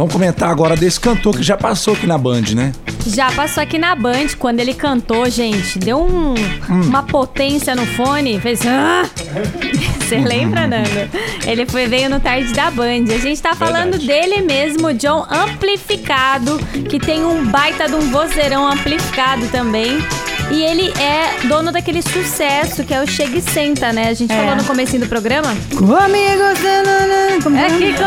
Vamos comentar agora desse cantor que já passou aqui na Band, né? Já passou aqui na Band, quando ele cantou, gente, deu um- uma potência no fone, fez. "Ah!" Você lembra, Nando? Ele foi, veio no tarde da Band. A gente tá falando Verdade. dele mesmo, John Amplificado, que tem um baita de um vozeirão amplificado também. E ele é dono daquele sucesso que é o Chega e Senta, né? A gente É. falou no comecinho do programa. Comigo, tanana, como É que com ele você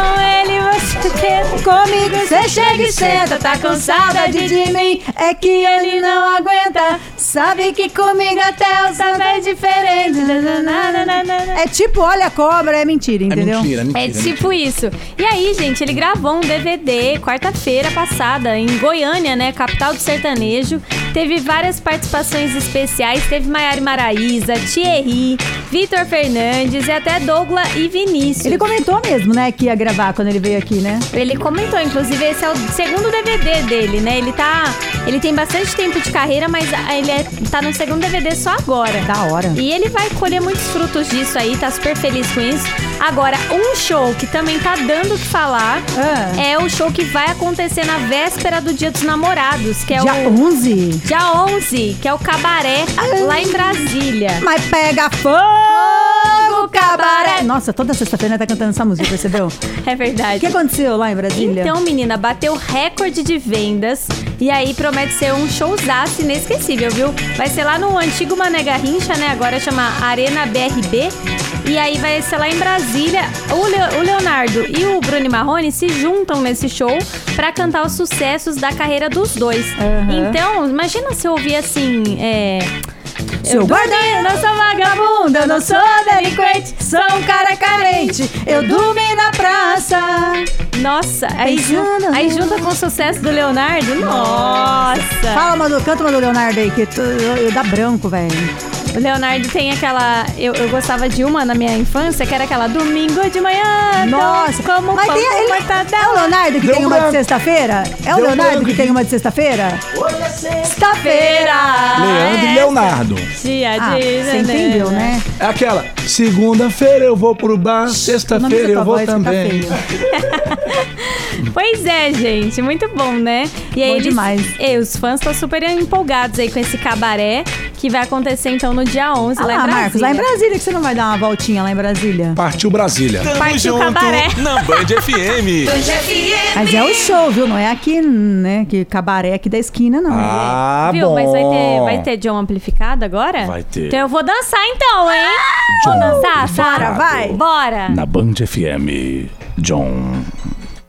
Comigo você chega e senta, tá com saudade de mim. É que ele não aguenta. Sabe que comigo até o samba é diferente. É tipo, olha a cobra, é mentira, É entendeu? mentira, é mentira. É tipo isso. E aí, gente, ele gravou um DVD quarta-feira passada em Goiânia, né? Capital do sertanejo. Teve várias participações especiais. Teve Maiara Maraíza, Thierry, Vitor Fernandes e até Douglas e Vinícius. Ele comentou mesmo, né, que ia gravar quando ele veio aqui, né? Ele comentou, inclusive, esse é o segundo DVD dele, né? Ele tá. Ele tem bastante tempo de carreira, mas ele é, tá no segundo DVD só agora. Da hora. E ele vai colher muitos frutos disso aí, tá super feliz com isso. Agora, um show que também tá dando o que falar Ah. é o show que vai acontecer na véspera do Dia dos Namorados, que é Dia o 11. Dia 11, que é o Cabaré, lá em Brasília. Mas pega fogo, cabaré. Nossa, toda sexta-feira tá cantando essa música, percebeu? É O verdade. que aconteceu lá em Brasília? Então, menina, bateu recorde de vendas e aí promete ser um showzaço inesquecível, viu? Vai ser lá no antigo Mané Garrincha, né? Agora chama Arena BRB. E aí vai ser lá em Brasília. O, Leo- o Leonardo e o Bruno Marrone se juntam nesse show pra cantar os sucessos da carreira dos dois. Aham. Então, imagina se eu ouvir assim, é... Seu eu guarda- dormi, não sou vagabunda, eu não sou delinquente, sou um cara carente. Eu dormi na praça. Nossa, aí, Pensando. aí junta com o sucesso do Leonardo, nossa. Fala, mano, canta uma do Leonardo aí, que tu, eu, eu dá branco, velho. O Leonardo tem aquela. Eu, eu gostava de uma na minha infância, que era aquela domingo de manhã. Nossa, como mas pão tem com ele, é o Leonardo que Deu tem uma de sexta-feira? É o Deu Leonardo branco que tem uma de sexta-feira? Sexta-feira! Leandro e é. Leonardo. Dia Ah, de você entendeu, né? É aquela, segunda-feira eu vou pro bar, sexta-feira eu vou tá também. Pois é, gente, muito bom, né? E aí Bom eles, demais. e os fãs estão super empolgados aí com esse cabaré que vai acontecer então no dia 11 Ah lá, lá, em Brasília. Marcos, lá em Brasília que você não vai dar uma voltinha lá em Brasília. Partiu Brasília. Tamo Partiu junto cabaré. na Band FM. Mas é o show, viu? Não é aqui, né? Que cabaré aqui da esquina, não. Ah, Viu? bom. Mas vai ter, vai ter John amplificado agora? Vai ter. Então eu vou dançar então, hein? Vou John dançar, Sara? Vai. Bora. Na Band FM, John